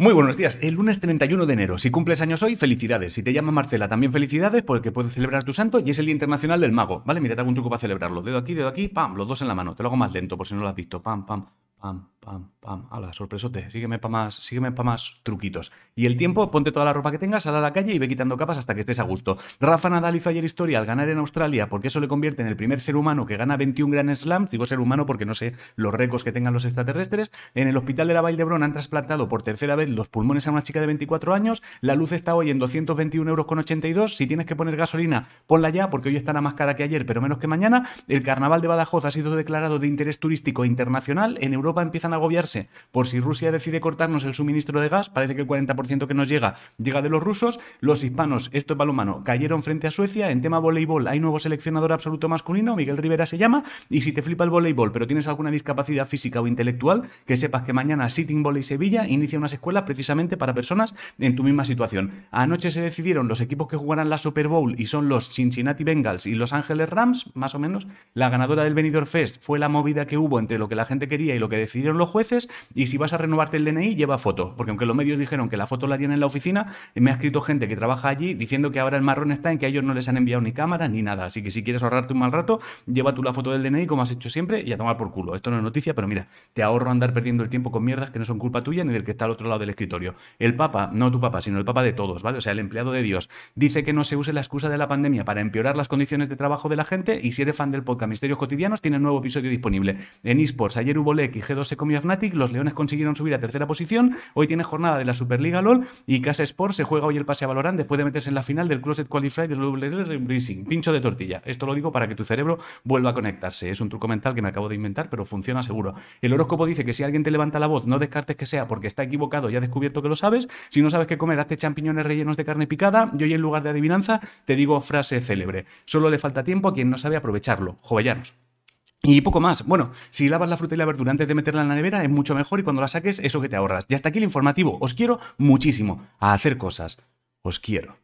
Muy buenos días. El lunes 31 de enero. Si cumples años hoy, felicidades. Si te llama Marcela, también felicidades porque puedes celebrar tu santo y es el Día Internacional del Mago. ¿Vale? Mira, te hago un truco para celebrarlo. Dedo aquí, dedo aquí, pam, los dos en la mano. Te lo hago más lento por si no lo has visto. Pam, pam, pam, pam, pam. Hala, sorpresote. Sígueme para más, sígueme para más truquitos. Y el tiempo, ponte toda la ropa que tengas, sal a la calle y ve quitando capas hasta que estés a gusto. Rafa Nadal hizo ayer historia al ganar en Australia porque eso le convierte en el primer ser humano que gana 21 Grand Slams. Digo ser humano porque no sé los récords que tengan los extraterrestres. En el hospital de la Vall han trasplantado por tercera vez los pulmones a una chica de 24 años. La luz está hoy en 221 euros con 82. Si tienes que poner gasolina, ponla ya porque hoy estará más cara que ayer, pero menos que mañana. El carnaval de Badajoz ha sido declarado de interés turístico internacional. En Europa empiezan agobiarse por si Rusia decide cortarnos el suministro de gas. Parece que el 40% que nos llega llega de los rusos. Los hispanos, esto es balomano, cayeron frente a Suecia. En tema voleibol hay nuevo seleccionador absoluto masculino, Miguel Rivera se llama. Y si te flipa el voleibol, pero tienes alguna discapacidad física o intelectual, que sepas que mañana Sitting Volley Sevilla inicia unas escuelas precisamente para personas en tu misma situación. Anoche se decidieron los equipos que jugarán la Super Bowl y son los Cincinnati Bengals y Los Ángeles Rams, más o menos. La ganadora del Benidorm Fest fue la movida que hubo entre lo que la gente quería y lo que decidieron los jueces. Y si vas a renovarte el DNI, lleva foto. Porque aunque los medios dijeron que la foto la harían en la oficina, me ha escrito gente que trabaja allí diciendo que ahora el marrón está en que a ellos no les han enviado ni cámara ni nada. Así que si quieres ahorrarte un mal rato, lleva tú la foto del DNI como has hecho siempre y a tomar por culo. Esto no es noticia, pero mira, te ahorro andar perdiendo el tiempo con mierdas que no son culpa tuya ni del que está al otro lado del escritorio. El Papa, no tu Papa, sino el Papa de todos, ¿vale? O sea, el empleado de Dios, dice que no se use la excusa de la pandemia para empeorar las condiciones de trabajo de la gente y si eres fan del podcast Misterios Cotidianos, tiene un nuevo episodio disponible. En eSports, ayer hubo LEC y G2 se comió Fnatic, los Leones consiguieron subir a tercera posición, hoy tiene jornada de la Superliga LOL y Casa Sports se juega hoy el pase a Valorant después de meterse en la final del Closet Qualify del WL Racing. Pincho de tortilla. Esto lo digo para que tu cerebro vuelva a conectarse. Es un truco mental que me acabo de inventar, pero funciona seguro. El horóscopo dice que si alguien te levanta la voz, no descartes que sea porque está equivocado y ha descubierto que lo sabes. Si no sabes qué comer, hazte champiñones rellenos de carne picada. Yo hoy en lugar de adivinanza te digo frase célebre. Solo le falta tiempo a quien no sabe aprovecharlo. Jovellanos. Y poco más. Bueno, si lavas la fruta y la verdura antes de meterla en la nevera es mucho mejor y cuando la saques eso que te ahorras. Y hasta aquí el informativo. Os quiero muchísimo a hacer cosas. Os quiero.